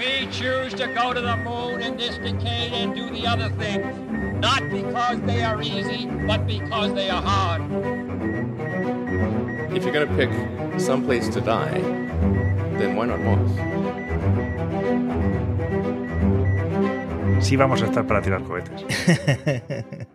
We choose to go to the moon in this decade and do the other thing, not because they are easy, but because they are hard. If you're going to pick some place to die, then why not Mars? Sí vamos a estar para tirar cohetes.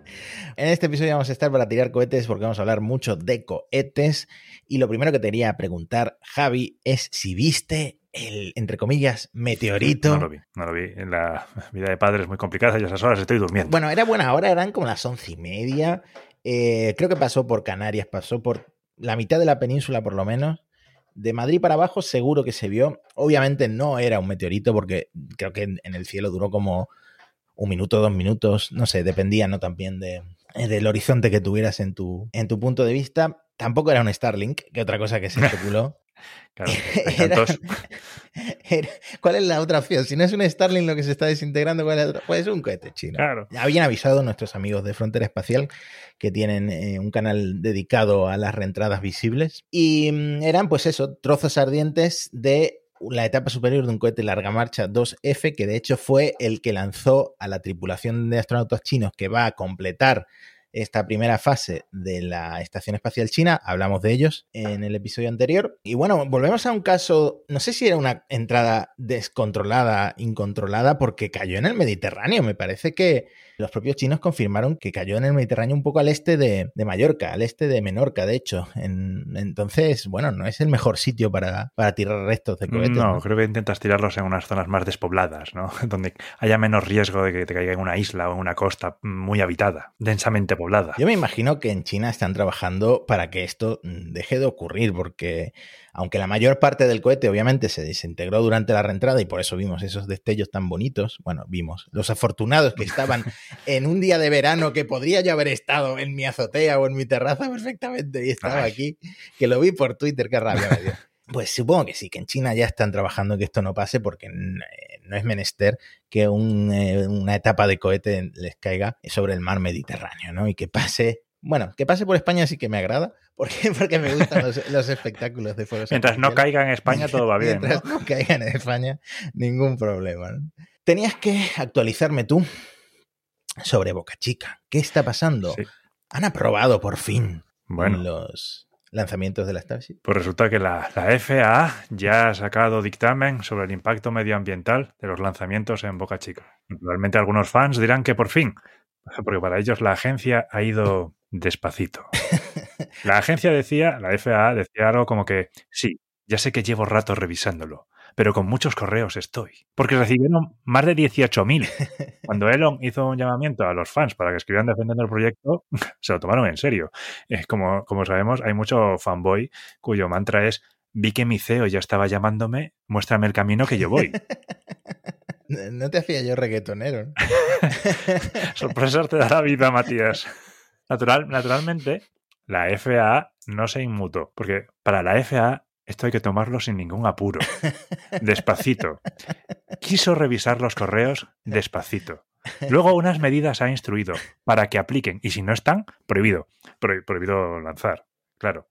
en este episodio vamos a estar para tirar cohetes porque vamos a hablar mucho de cohetes. Y lo primero que te quería preguntar, Javi, es si viste el, entre comillas, meteorito. No lo vi, no lo vi. En la vida de padre es muy complicada y a esas horas estoy durmiendo. Bueno, era buena hora, eran como las once y media. Eh, creo que pasó por Canarias, pasó por la mitad de la península por lo menos. De Madrid para abajo seguro que se vio. Obviamente no era un meteorito porque creo que en, el cielo duró como un minuto, dos minutos, no sé, dependía no también de, del horizonte que tuvieras en tu, en tu punto de vista. Tampoco era un Starlink, que otra cosa que se especuló. Claro, ¿Cuál es la otra opción? Si no es un Starlink lo que se está desintegrando, ¿cuál es la otra? Pues un cohete chino. Claro. Habían avisado nuestros amigos de Frontera Espacial que tienen eh, un canal dedicado a las reentradas visibles. Y mm, eran, pues eso, trozos ardientes de la etapa superior de un cohete larga marcha 2F, que de hecho fue el que lanzó a la tripulación de astronautas chinos que va a completar esta primera fase de la Estación Espacial China. Hablamos de ellos en el episodio anterior. Y bueno, volvemos a un caso, no sé si era una entrada descontrolada, incontrolada, porque cayó en el Mediterráneo. Me parece que los propios chinos confirmaron que cayó en el Mediterráneo un poco al este de, Mallorca, al este de Menorca, de hecho. entonces, bueno, no es el mejor sitio para, tirar restos de cohetes. No, creo que intentas tirarlos en unas zonas más despobladas, ¿no? Donde haya menos riesgo de que te caiga en una isla o en una costa muy habitada, densamente poblada. Yo me imagino que en China están trabajando para que esto deje de ocurrir, porque aunque la mayor parte del cohete obviamente se desintegró durante la reentrada y por eso vimos esos destellos tan bonitos, bueno, vimos los afortunados que estaban en un día de verano que podría yo haber estado en mi azotea o en mi terraza perfectamente y estaba aquí, que lo vi por Twitter, qué rabia me dio. Pues supongo que sí, que en China ya están trabajando que esto no pase porque no es menester que eh, una etapa de cohete les caiga sobre el mar Mediterráneo, ¿no? Y que pase bueno, que pase por España sí que me agrada, porque, porque me gustan los, espectáculos de fuegos. Mientras no caiga en España todo va bien. Mientras ¿no? caiga en España, ningún problema. Tenías que actualizarme tú sobre Boca Chica. ¿Qué está pasando? Han aprobado por fin los lanzamientos de la Starship. Pues resulta que la, la, FAA ya ha sacado dictamen sobre el impacto medioambiental de los lanzamientos en Boca Chica. Naturalmente algunos fans dirán que por fin, porque para ellos la agencia ha ido despacito. La agencia decía, la FAA decía algo como que, sí, ya sé que llevo rato revisándolo, pero con muchos correos estoy. Porque recibieron más de 18.000. Cuando Elon hizo un llamamiento a los fans para que escribieran defendiendo el proyecto, se lo tomaron en serio. Eh, como, como sabemos, hay mucho fanboy cuyo mantra es, vi que mi CEO ya estaba llamándome, muéstrame el camino que yo voy. No te hacía yo reggaetonero. Sorpresas te da la vida, Matías. Natural, naturalmente, la FAA no se inmutó, porque para la FAA esto hay que tomarlo sin ningún apuro, despacito. Quiso revisar los correos despacito. Luego unas medidas ha instruido para que apliquen y si no están, prohibido. prohibido lanzar, claro.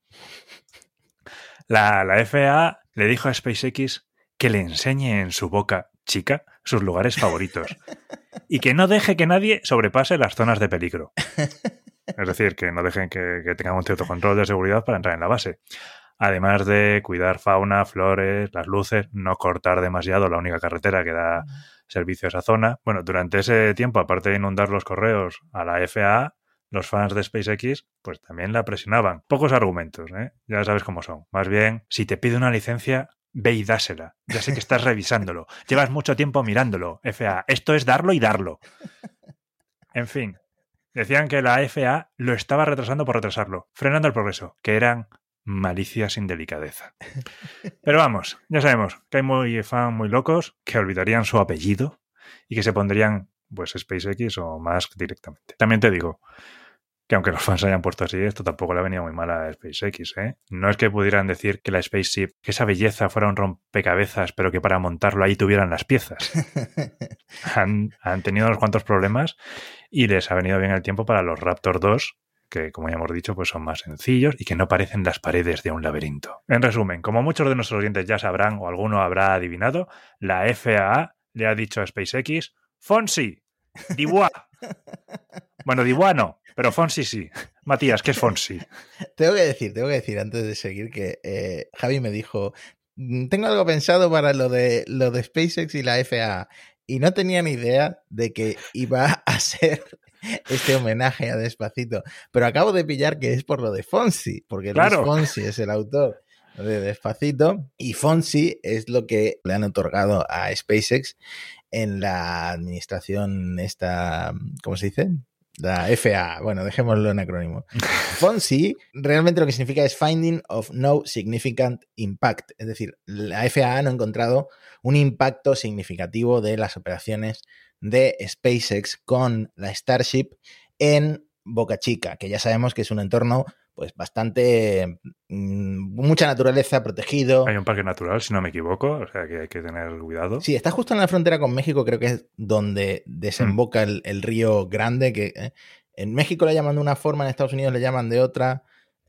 La, la FAA le dijo a SpaceX que le enseñe en su boca chica sus lugares favoritos y que no deje que nadie sobrepase las zonas de peligro. Es decir, que no dejen que, tengan un cierto control de seguridad para entrar en la base. Además de cuidar fauna, flores, las luces, no cortar demasiado la única carretera que da servicio a esa zona. Bueno, durante ese tiempo, aparte de inundar los correos a la FAA, los fans de SpaceX, pues también la presionaban. Pocos argumentos, ¿eh? Ya sabes cómo son. Más bien, si te pide una licencia, ve y dásela. Ya sé que estás revisándolo. Llevas mucho tiempo mirándolo, FAA. Esto es darlo y darlo. En fin, Decían que la FA lo estaba retrasando por retrasarlo, frenando el progreso, que eran malicia sin delicadeza. Pero vamos, ya sabemos que hay muy fan muy locos que olvidarían su apellido y que se pondrían pues SpaceX o Musk directamente. También te digo, que aunque los fans hayan puesto así, esto tampoco le ha venido muy mal a SpaceX. ¿eh? No es que pudieran decir que la Spaceship, que esa belleza fuera un rompecabezas, pero que para montarlo ahí tuvieran las piezas. han, tenido unos cuantos problemas y les ha venido bien el tiempo para los Raptor 2, que como ya hemos dicho, pues son más sencillos y que no parecen las paredes de un laberinto. En resumen, como muchos de nuestros oyentes ya sabrán o alguno habrá adivinado, la FAA le ha dicho a SpaceX, Fonsi, Diwa. bueno, Diwa no, pero Fonsi sí. Matías, ¿qué es Fonsi? Tengo que decir, tengo que decir antes de seguir que eh, Javi me dijo, "Mm, tengo algo pensado para lo de, lo de SpaceX y la FAA. Y no tenía ni idea de que iba a ser este homenaje a Despacito. Pero acabo de pillar que es por lo de Fonsi, porque Luis Claro. Fonsi es el autor de Despacito y Fonsi es lo que le han otorgado a SpaceX en la administración esta, ¿cómo se dice? La FAA. Bueno, dejémoslo en acrónimo. FONSI realmente lo que significa es Finding of No Significant Impact. Es decir, la FAA no ha encontrado un impacto significativo de las operaciones de SpaceX con la Starship en Boca Chica, que ya sabemos que es un entorno pues bastante mm, mucha naturaleza protegido. Hay un parque natural, si no me equivoco, o sea que hay que tener cuidado. Sí, está justo en la frontera con México, creo que es donde desemboca el, el río Grande, que eh, en México le llaman de una forma, en Estados Unidos le llaman de otra,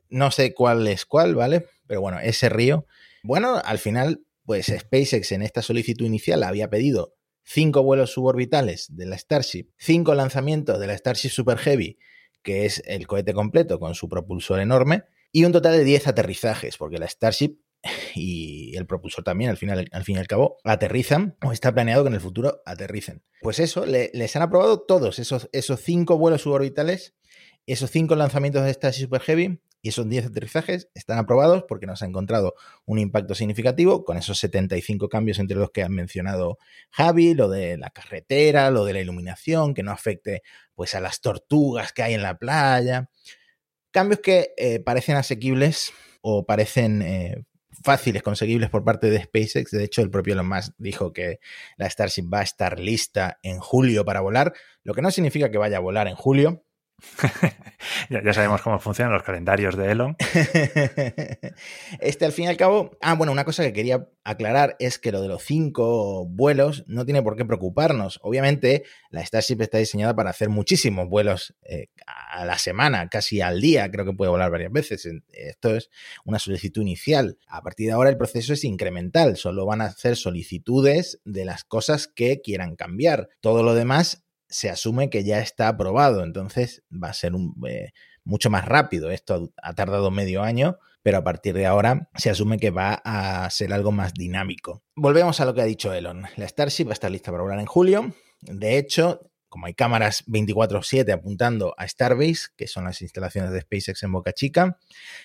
no sé cuál es cuál, ¿vale? Pero bueno, ese río. Bueno, al final, pues SpaceX en esta solicitud inicial había pedido cinco vuelos suborbitales de la Starship, cinco lanzamientos de la Starship Super Heavy, que es el cohete completo con su propulsor enorme, y un total de 10 aterrizajes, porque la Starship y el propulsor también, al, final, al fin y al cabo, aterrizan o está planeado que en el futuro aterricen. Pues eso, le- les han aprobado todos esos, esos cinco vuelos suborbitales, esos cinco lanzamientos de Starship Super Heavy y esos 10 aterrizajes están aprobados porque nos ha encontrado un impacto significativo con esos 75 cambios entre los que han mencionado Javi, lo de la carretera, lo de la iluminación, que no afecte pues a las tortugas que hay en la playa. Cambios que eh, parecen asequibles o parecen eh, fáciles, conseguibles por parte de SpaceX. De hecho, el propio Elon Musk dijo que la Starship va a estar lista en julio para volar, lo que no significa que vaya a volar en julio. Ya, sabemos cómo funcionan los calendarios de Elon. este, al fin y al cabo, ah, bueno, una cosa que quería aclarar es que lo de los cinco vuelos no tiene por qué preocuparnos. Obviamente, la Starship está diseñada para hacer muchísimos vuelos eh, a la semana, casi al día, creo que puede volar varias veces. Esto es una solicitud inicial. A partir de ahora el proceso es incremental, solo van a hacer solicitudes de las cosas que quieran cambiar. Todo lo demás se asume que ya está aprobado, entonces va a ser un, eh, mucho más rápido. Esto ha tardado medio año, pero a partir de ahora se asume que va a ser algo más dinámico. Volvemos a lo que ha dicho Elon. La Starship va a estar lista para volar en julio. De hecho, como hay cámaras 24/7 apuntando a Starbase, que son las instalaciones de SpaceX en Boca Chica,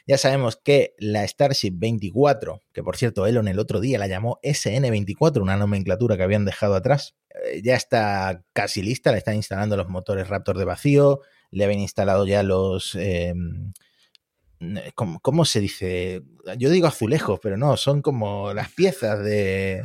ya sabemos que la Starship 24, que por cierto Elon el otro día la llamó SN24, una nomenclatura que habían dejado atrás, eh, ya está casi lista, le están instalando los motores Raptor de vacío, le habían instalado ya los... ¿cómo, ¿Cómo se dice? Yo digo azulejos, pero no, son como las piezas de...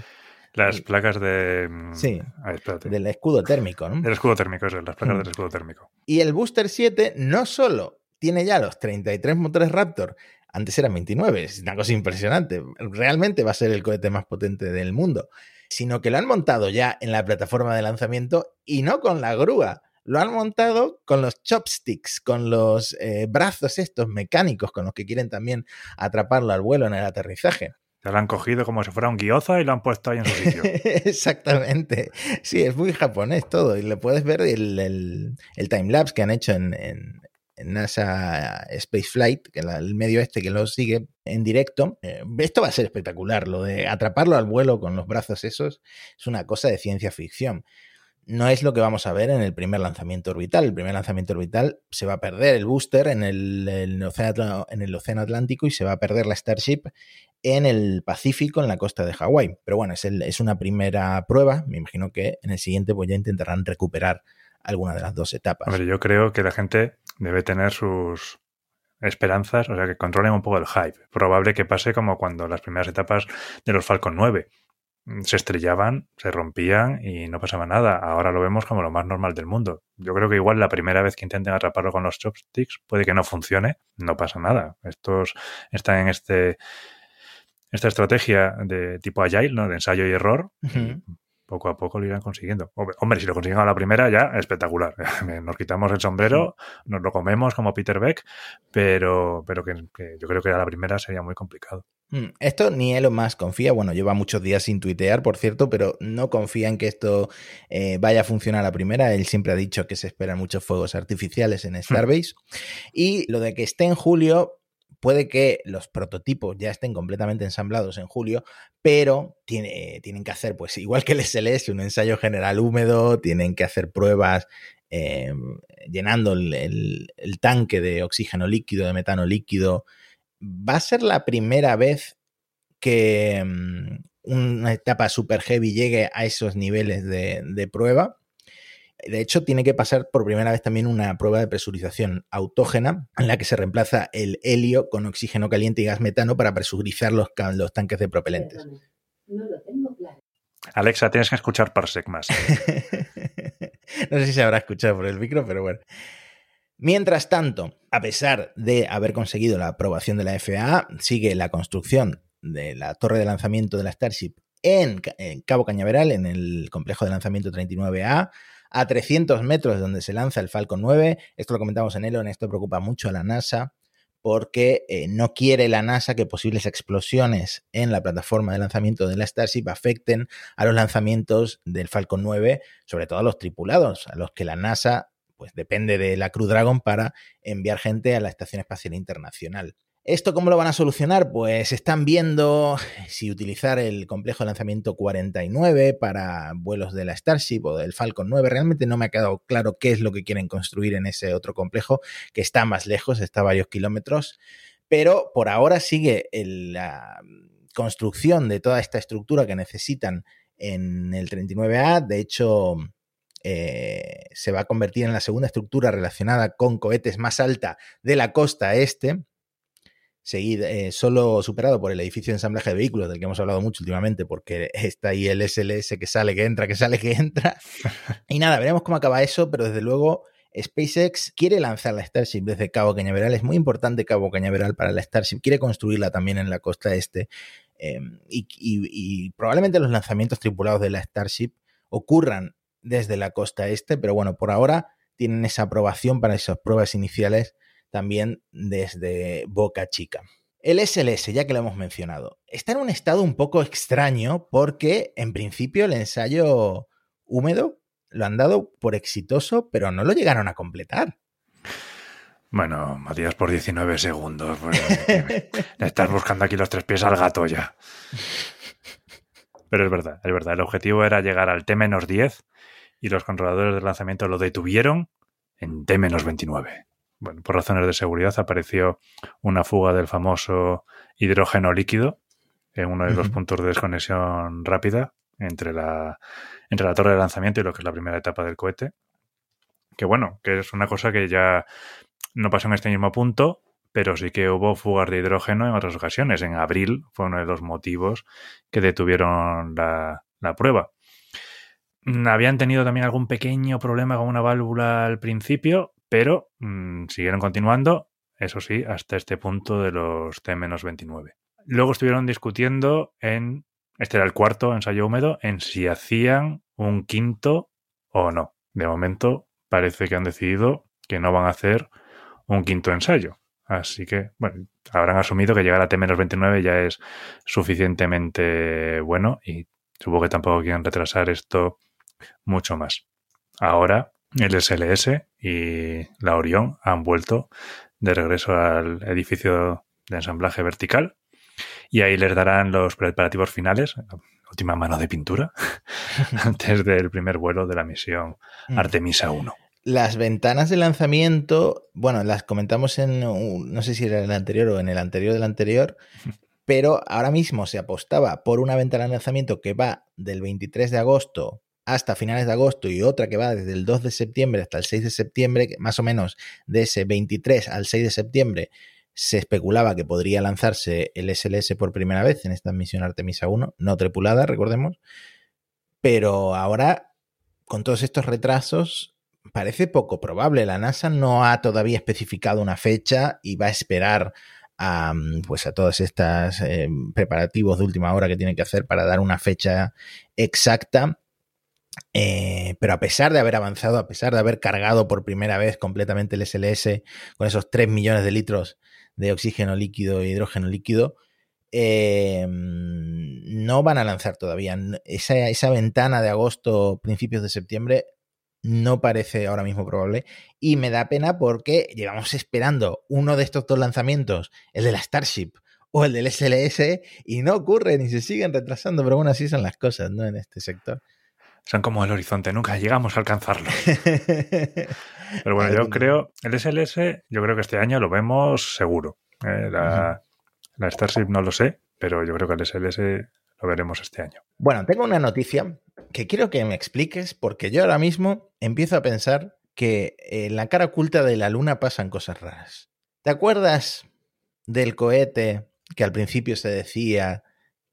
Las placas de. mm, Sí. a ver, espérate. del escudo térmico, ¿no? Del escudo térmico, eso, las placas Mm. del escudo térmico. Y el Booster 7 no solo tiene ya los 33 motores Raptor, antes eran 29, es una cosa impresionante, realmente va a ser el cohete más potente del mundo, sino que lo han montado ya en la plataforma de lanzamiento y no con la grúa, lo han montado con los chopsticks, con los eh, brazos estos mecánicos con los que quieren también atraparlo al vuelo en el aterrizaje. Ya lo han cogido como si fuera un guioza y lo han puesto ahí en su sitio. Exactamente. Sí, es muy japonés todo. Y le puedes ver el, el, el timelapse que han hecho en, en, en NASA Space Flight, que el medio este que lo sigue en directo. Eh, esto va a ser espectacular. Lo de atraparlo al vuelo con los brazos esos es una cosa de ciencia ficción. No es lo que vamos a ver en el primer lanzamiento orbital. El primer lanzamiento orbital se va a perder el booster en el, océano, Atlántico y se va a perder la Starship en el Pacífico, en la costa de Hawái. Pero bueno, es una primera prueba. Me imagino que en el siguiente pues ya intentarán recuperar alguna de las dos etapas. Hombre, yo creo que la gente debe tener sus esperanzas, o sea, que controlen un poco el hype. Probable que pase como cuando las primeras etapas de los Falcon 9 se estrellaban, se rompían y no pasaba nada. Ahora lo vemos como lo más normal del mundo. Yo creo que igual la primera vez que intenten atraparlo con los chopsticks puede que no funcione, no pasa nada. Estos están en este esta estrategia de tipo agile, ¿no? De ensayo y error. Poco a poco lo irán consiguiendo. Hombre, si lo consiguen a la primera, ya espectacular. Nos quitamos el sombrero, nos lo comemos como Peter Beck, pero, pero que, yo creo que a la primera sería muy complicado. Mm, esto ni Elon más confía, bueno, lleva muchos días sin tuitear, por cierto, pero no confía en que esto eh, vaya a funcionar a la primera. Él siempre ha dicho que se esperan muchos fuegos artificiales en hmm. Starbase. Y lo de que esté en julio, Puede que los prototipos ya estén completamente ensamblados en julio, pero tiene, tienen que hacer, pues igual que el SLS, un ensayo general húmedo, tienen que hacer pruebas eh, llenando el, tanque de oxígeno líquido, de metano líquido. Va a ser la primera vez que mm, una etapa super heavy llegue a esos niveles de prueba. De hecho, tiene que pasar por primera vez también una prueba de presurización autógena en la que se reemplaza el helio con oxígeno caliente y gas metano para presurizar los, los tanques de propelentes. Alexa, tienes que escuchar Parsec más. no sé si se habrá escuchado por el micro, pero bueno. Mientras tanto, a pesar de haber conseguido la aprobación de la FAA, sigue la construcción de la torre de lanzamiento de la Starship en, Cabo Cañaveral, en el complejo de lanzamiento 39A a 300 metros de donde se lanza el Falcon 9. Esto lo comentamos en Elon, esto preocupa mucho a la NASA porque eh, no quiere la NASA que posibles explosiones en la plataforma de lanzamiento de la Starship afecten a los lanzamientos del Falcon 9, sobre todo a los tripulados, a los que la NASA pues depende de la Crew Dragon para enviar gente a la Estación Espacial Internacional. ¿Esto cómo lo van a solucionar? Pues están viendo si utilizar el complejo de lanzamiento 49 para vuelos de la Starship o del Falcon 9. Realmente no me ha quedado claro qué es lo que quieren construir en ese otro complejo, que está más lejos, está a varios kilómetros, pero por ahora sigue la construcción de toda esta estructura que necesitan en el 39A. De hecho, eh, se va a convertir en la segunda estructura relacionada con cohetes más alta de la costa este seguido, eh, solo superado por el edificio de ensamblaje de vehículos, del que hemos hablado mucho últimamente, porque está ahí el SLS que sale, que entra, que sale, que entra. y nada, veremos cómo acaba eso, pero desde luego SpaceX quiere lanzar la Starship desde Cabo Cañaveral. Es muy importante Cabo Cañaveral para la Starship. Quiere construirla también en la costa este. Em, y, probablemente los lanzamientos tripulados de la Starship ocurran desde la costa este, pero bueno, por ahora tienen esa aprobación para esas pruebas iniciales también desde Boca Chica. El SLS, ya que lo hemos mencionado, está en un estado un poco extraño porque en principio el ensayo húmedo lo han dado por exitoso, pero no lo llegaron a completar. Bueno, Matías, por 19 segundos. le estás buscando aquí los tres pies al gato ya. Pero es verdad, es verdad. El objetivo era llegar al T-10 y los controladores de lanzamiento lo detuvieron en T-29 bueno, por razones de seguridad apareció una fuga del famoso hidrógeno líquido en uno de los puntos de desconexión rápida entre la, entre la torre de lanzamiento y lo que es la primera etapa del cohete. Que bueno, que es una cosa que ya no pasó en este mismo punto, pero sí que hubo fugas de hidrógeno en otras ocasiones. En abril fue uno de los motivos que detuvieron la, la prueba. Habían tenido también algún pequeño problema con una válvula al principio, pero mm, siguieron continuando, eso sí, hasta este punto de los T-29. Luego estuvieron discutiendo en, este era el cuarto ensayo húmedo, en si hacían un quinto o no. De momento parece que han decidido que no van a hacer un quinto ensayo. Así que, bueno, habrán asumido que llegar a T-29 ya es suficientemente bueno y supongo que tampoco quieren retrasar esto mucho más. Ahora el SLS y la Orión han vuelto de regreso al edificio de ensamblaje vertical y ahí les darán los preparativos finales, última mano de pintura, antes del primer vuelo de la misión mm. Artemisa 1. Las ventanas de lanzamiento, bueno, las comentamos en, no sé si era en el anterior o en el anterior del anterior, pero ahora mismo se apostaba por una ventana de lanzamiento que va del 23 de agosto hasta finales de agosto y otra que va desde el 2 de septiembre hasta el 6 de septiembre, más o menos de ese 23 al 6 de septiembre, se especulaba que podría lanzarse el SLS por primera vez en esta misión Artemisa 1, no tripulada, recordemos. Pero ahora, con todos estos retrasos, parece poco probable. La NASA no ha todavía especificado una fecha y va a esperar a, pues a todos estos eh, preparativos de última hora que tiene que hacer para dar una fecha exacta Eh, pero a pesar de haber avanzado, a pesar de haber cargado por primera vez completamente el SLS con esos 3 millones de litros de oxígeno líquido e hidrógeno líquido, eh, no van a lanzar todavía. Esa, esa, ventana de agosto, principios de septiembre, no parece ahora mismo probable. Y me da pena porque llevamos esperando uno de estos dos lanzamientos, el de la Starship o el del SLS, y no ocurre ni se siguen retrasando, pero bueno, así son las cosas, ¿no? En este sector. Son como el horizonte, nunca llegamos a alcanzarlo. pero bueno, yo creo, el SLS, yo creo que este año lo vemos seguro. Eh, la, la Starship no lo sé, pero yo creo que el SLS lo veremos este año. Bueno, tengo una noticia que quiero que me expliques porque yo ahora mismo empiezo a pensar que en la cara oculta de la Luna pasan cosas raras. ¿Te acuerdas del cohete que al principio se decía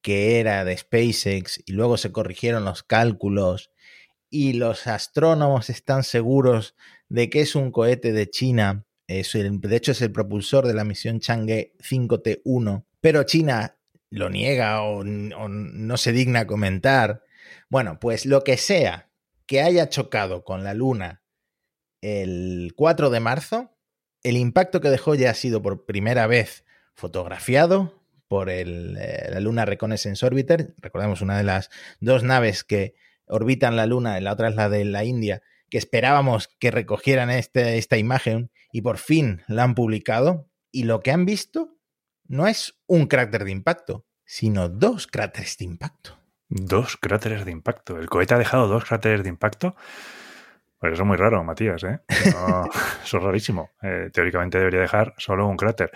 que era de SpaceX y luego se corrigieron los cálculos y los astrónomos están seguros de que es un cohete de China de hecho, es el propulsor de la misión Chang'e 5T1, pero China lo niega o, no se digna comentar. Bueno, pues lo que sea que haya chocado con la Luna el 4 de marzo, el impacto que dejó ya ha sido por primera vez fotografiado por el, eh, la Luna Reconnaissance Orbiter. Recordemos una de las dos naves que orbitan la Luna, la otra es la de la India, que esperábamos que recogieran este, esta imagen y por fin la han publicado. Y lo que han visto no es un cráter de impacto, sino dos cráteres de impacto. Dos cráteres de impacto. El cohete ha dejado dos cráteres de impacto. Pues eso es muy raro, Matías. ¿eh? eso es rarísimo. Eh, teóricamente debería dejar solo un cráter.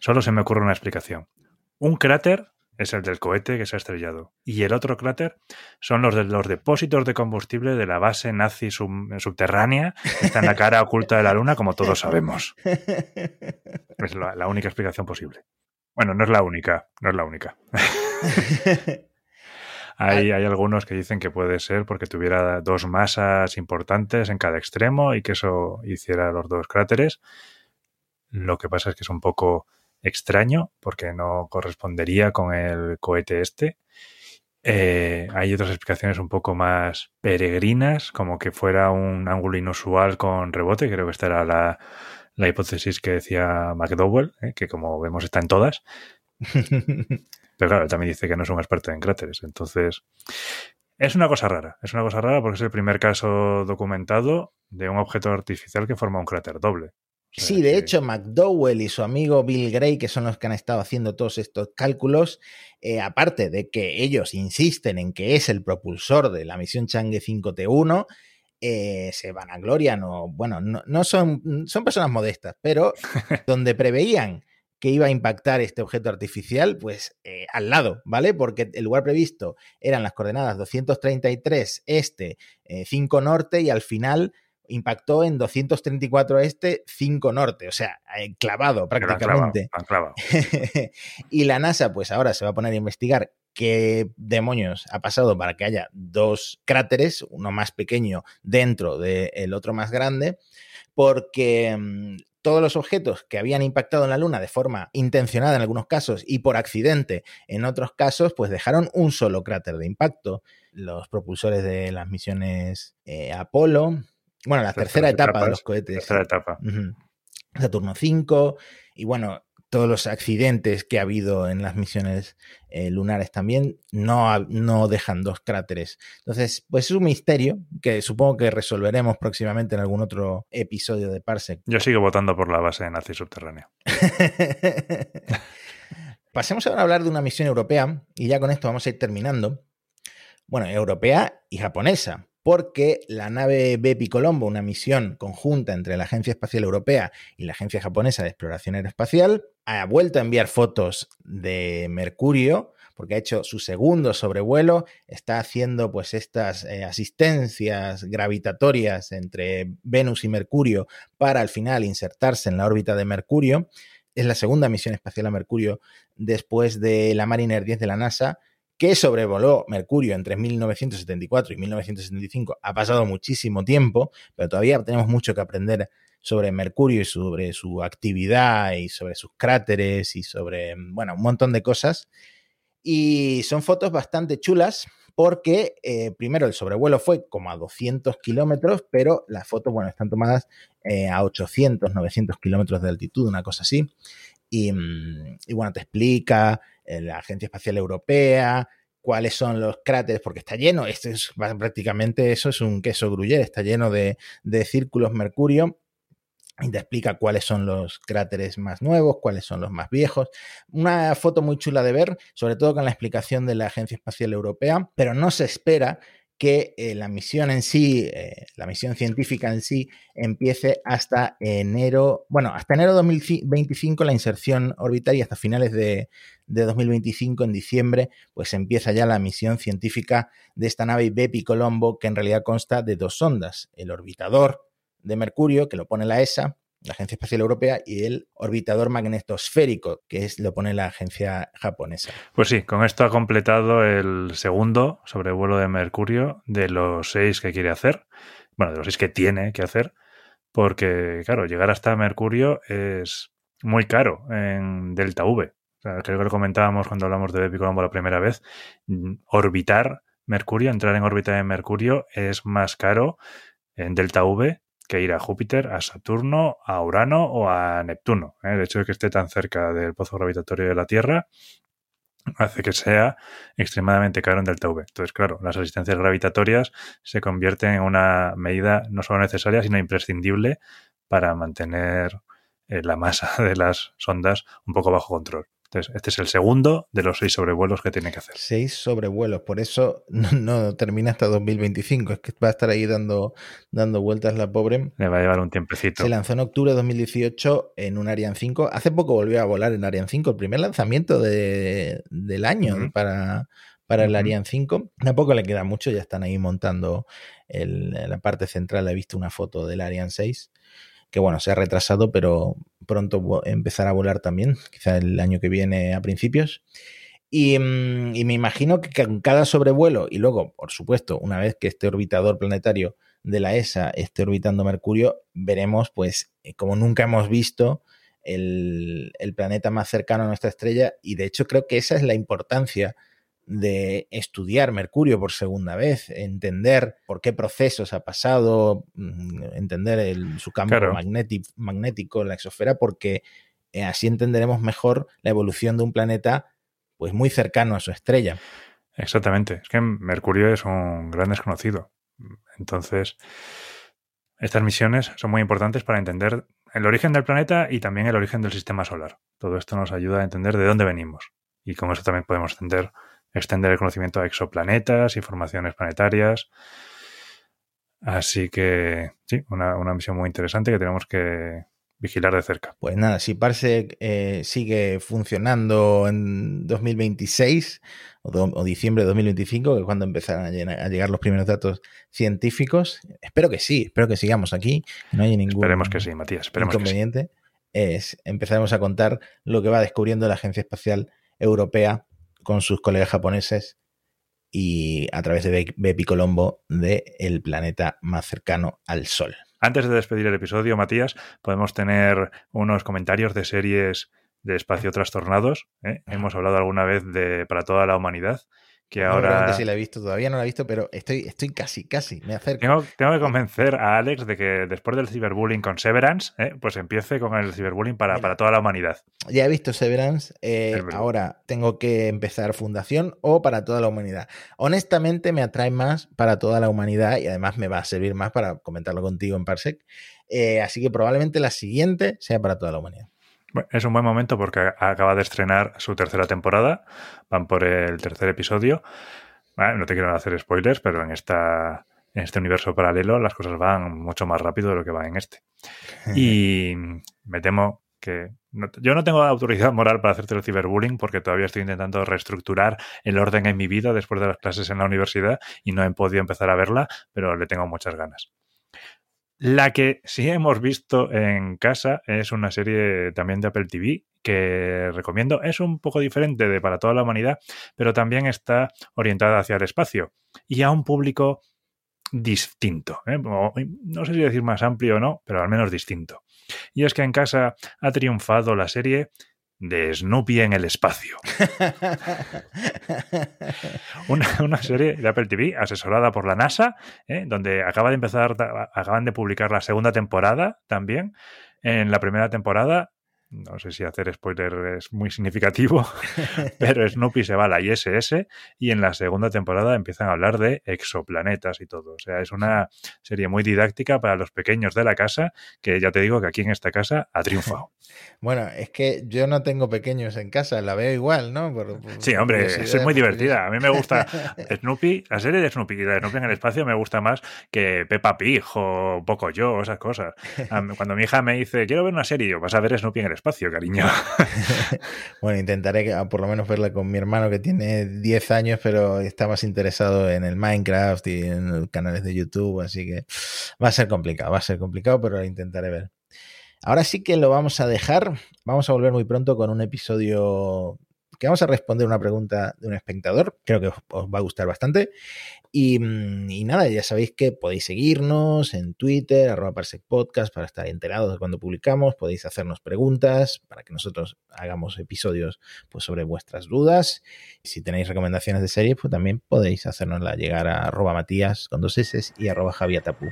Solo se me ocurre una explicación. Un cráter es el del cohete que se ha estrellado. Y el otro cráter son los de los depósitos de combustible de la base nazi subterránea que está en la cara oculta de la Luna, como todos sabemos. Es la, única explicación posible. Bueno, no es la única, no es la única. hay, hay algunos que dicen que puede ser porque tuviera dos masas importantes en cada extremo y que eso hiciera los dos cráteres. Lo que pasa es que es un poco extraño porque no correspondería con el cohete este. Eh, hay otras explicaciones un poco más peregrinas, como que fuera un ángulo inusual con rebote. Creo que esta era la, la hipótesis que decía McDowell, eh, que como vemos está en todas. Pero claro, también dice que no es un experto en cráteres. Entonces, es una cosa rara. Es una cosa rara porque es el primer caso documentado de un objeto artificial que forma un cráter doble. Sí, de hecho, McDowell y su amigo Bill Gray, que son los que han estado haciendo todos estos cálculos, eh, aparte de que ellos insisten en que es el propulsor de la misión Chang'e 5T1, eh, se van a gloria, no, bueno, no, son, son personas modestas, pero donde preveían que iba a impactar este objeto artificial, pues eh, al lado, ¿vale? Porque el lugar previsto eran las coordenadas 233 este, 5 norte y al final impactó en 234 este, 5 norte, o sea, eh, clavado prácticamente. y la NASA, pues ahora se va a poner a investigar qué demonios ha pasado para que haya dos cráteres, uno más pequeño dentro del otro más grande, porque mm, todos los objetos que habían impactado en la Luna de forma intencionada en algunos casos y por accidente en otros casos, pues dejaron un solo cráter de impacto. Los propulsores de las misiones eh, Apolo, bueno, la tercera etapa de los cohetes. Tercera etapa. Saturno 5 y bueno, todos los accidentes que ha habido en las misiones eh, lunares también no, no dejan dos cráteres. Entonces, pues es un misterio que supongo que resolveremos próximamente en algún otro episodio de Parsec. Yo sigo votando por la base de nazi subterránea. Pasemos ahora a hablar de una misión europea y ya con esto vamos a ir terminando. Bueno, europea y japonesa, porque la nave Bepi Colombo, una misión conjunta entre la Agencia Espacial Europea y la Agencia Japonesa de Exploración Aeroespacial, ha vuelto a enviar fotos de Mercurio, porque ha hecho su segundo sobrevuelo, está haciendo pues estas eh, asistencias gravitatorias entre Venus y Mercurio para al final insertarse en la órbita de Mercurio. Es la segunda misión espacial a Mercurio después de la Mariner 10 de la NASA, que sobrevoló Mercurio entre 1974 y 1975. Ha pasado muchísimo tiempo, pero todavía tenemos mucho que aprender sobre Mercurio y sobre su actividad y sobre sus cráteres y sobre, bueno, un montón de cosas. Y son fotos bastante chulas porque eh, primero el sobrevuelo fue como a 200 kilómetros, pero las fotos, bueno, están tomadas eh, a 800, 900 kilómetros de altitud, una cosa así. Y, mm, y bueno, te explica la Agencia Espacial Europea, cuáles son los cráteres, porque está lleno, este es prácticamente eso es un queso gruyere, está lleno de, de círculos mercurio y te explica cuáles son los cráteres más nuevos, cuáles son los más viejos. Una foto muy chula de ver, sobre todo con la explicación de la Agencia Espacial Europea, pero no se espera que eh, la misión en sí, eh, la misión científica en sí, empiece hasta enero, bueno, hasta enero de 2025 la inserción orbital y hasta finales de, de, 2025, en diciembre, pues empieza ya la misión científica de esta nave Bepi Colombo, que en realidad consta de dos sondas, el orbitador de Mercurio, que lo pone la ESA, la Agencia Espacial Europea, y el orbitador magnetosférico, que es, lo pone la agencia japonesa. Pues sí, con esto ha completado el segundo sobrevuelo de Mercurio de los seis que quiere hacer, bueno, de los seis que tiene que hacer, porque, claro, llegar hasta Mercurio es muy caro en Delta V. Creo que lo comentábamos cuando hablamos de Bepi Colombo la primera vez. Mm, orbitar Mercurio, entrar en órbita de Mercurio es más caro en Delta V que ir a Júpiter, a Saturno, a Urano o a Neptuno. ¿eh? El hecho de que esté tan cerca del pozo gravitatorio de la Tierra hace que sea extremadamente caro en delta V. Entonces, claro, las asistencias gravitatorias se convierten en una medida no solo necesaria, sino imprescindible para mantener eh, la masa de las sondas un poco bajo control este es el segundo de los seis sobrevuelos que tiene que hacer. Seis sobrevuelos, por eso no, termina hasta 2025. Es que va a estar ahí dando, dando vueltas la pobre. Le va a llevar un tiempecito. Se lanzó en octubre de 2018 en un Ariane 5. Hace poco volvió a volar en Ariane 5, el primer lanzamiento de, del año para, para el Ariane 5. Tampoco le queda mucho, ya están ahí montando la parte central. He visto una foto del Ariane 6 que bueno, se ha retrasado, pero pronto empezará a volar también, quizá el año que viene a principios. Y, mm, y, me imagino que con cada sobrevuelo, y luego, por supuesto, una vez que este orbitador planetario de la ESA esté orbitando Mercurio, veremos, pues, eh, como nunca hemos visto, el planeta más cercano a nuestra estrella. Y de hecho, creo que esa es la importancia de estudiar Mercurio por segunda vez, entender por qué procesos ha pasado, mm, entender su campo magnético en la exosfera, porque eh, así entenderemos mejor la evolución de un planeta pues muy cercano a su estrella. Exactamente, es que Mercurio es un gran desconocido. Entonces, estas misiones son muy importantes para entender el origen del planeta y también el origen del sistema solar. Todo esto nos ayuda a entender de dónde venimos. Y con eso también podemos entender extender el conocimiento a exoplanetas, informaciones planetarias. Así que sí, una, misión muy interesante que tenemos que vigilar de cerca. Pues nada, si Parsec eh, sigue funcionando en 2026 o, diciembre de 2025, que es cuando empezarán a, llegar los primeros datos científicos, espero que sí, espero que sigamos aquí, no hay ningún esperemos que sí, Matías, esperemos inconveniente. Es, empezaremos a contar lo que va descubriendo la Agencia Espacial Europea con sus colegas japoneses y a través de Bepi Colombo de el planeta más cercano al Sol. Antes de despedir el episodio, Matías, podemos tener unos comentarios de series de espacio trastornados. ¿eh? Hemos hablado alguna vez de Para toda la humanidad que ahora... No, si la he visto, todavía no la he visto, pero estoy, estoy casi, casi, me acerco. Tengo, tengo que convencer a Alex de que después del ciberbullying con Severance, eh, pues empiece con el ciberbullying para, para, toda la humanidad. Ya he visto Severance, eh, ahora tengo que empezar Fundación o para toda la humanidad. Honestamente me atrae más para toda la humanidad y además me va a servir más para comentarlo contigo en Parsec. Eh, así que probablemente la siguiente sea para toda la humanidad. Es un buen momento porque acaba de estrenar su tercera temporada. Van por el tercer episodio. no te quiero hacer spoilers, pero en esta en este universo paralelo las cosas van mucho más rápido de lo que va en este. Y me temo que yo no tengo autoridad moral para hacerte el ciberbullying porque todavía estoy intentando reestructurar el orden en mi vida después de las clases en la universidad y no he podido empezar a verla, pero le tengo muchas ganas. La que sí hemos visto en casa es una serie también de Apple TV que recomiendo. Es un poco diferente de para toda la humanidad, pero también está orientada hacia el espacio y a un público distinto. ¿eh? No sé si decir más amplio o no, pero al menos distinto. Y es que en casa ha triunfado la serie de Snoopy en el espacio. una, una, serie de Apple TV asesorada por la NASA, ¿eh? donde acaba de empezar, acaban de publicar la segunda temporada también. En la primera temporada no sé si hacer spoiler es muy significativo, pero Snoopy se va a la ISS y en la segunda temporada empiezan a hablar de exoplanetas y todo. O sea, es una serie muy didáctica para los pequeños de la casa, que ya te digo que aquí en esta casa ha triunfado. Bueno, es que yo no tengo pequeños en casa, la veo igual, ¿no? sí, hombre, es muy divertida. A mí me gusta Snoopy, la serie de Snoopy, de Snoopy en el espacio me gusta más que Peppa Pig o Poco Yo, esas cosas. Cuando mi hija me dice, quiero ver una serie, yo vas a ver Snoopy en el espacio cariño. bueno, intentaré ah, por lo menos verla con mi hermano que tiene 10 años, pero está más interesado en el Minecraft y en los canales de YouTube, así que va a ser complicado, va a ser complicado, pero lo intentaré ver. Ahora sí que lo vamos a dejar. Vamos a volver muy pronto con un episodio que vamos a responder una pregunta de un espectador. Creo que os, va a gustar bastante. Mm, y, nada, ya sabéis que podéis seguirnos en Twitter, arroba Podcast, para estar enterados de cuando publicamos. Podéis hacernos preguntas para que nosotros hagamos episodios pues, sobre vuestras dudas. Si tenéis recomendaciones de series, pues también podéis hacernosla llegar a arroba Matías con dos S y arroba Javiatapu.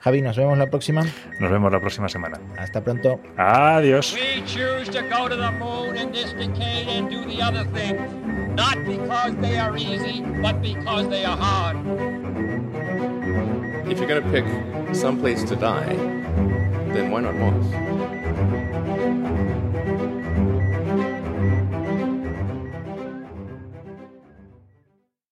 Javi, nos vemos la próxima. Nos vemos la próxima semana. Hasta pronto. Adiós. We choose to go to the moon in this decade and do the other things, not because they are easy, but because they are hard. If you're going to pick some place to die, then why not Mars?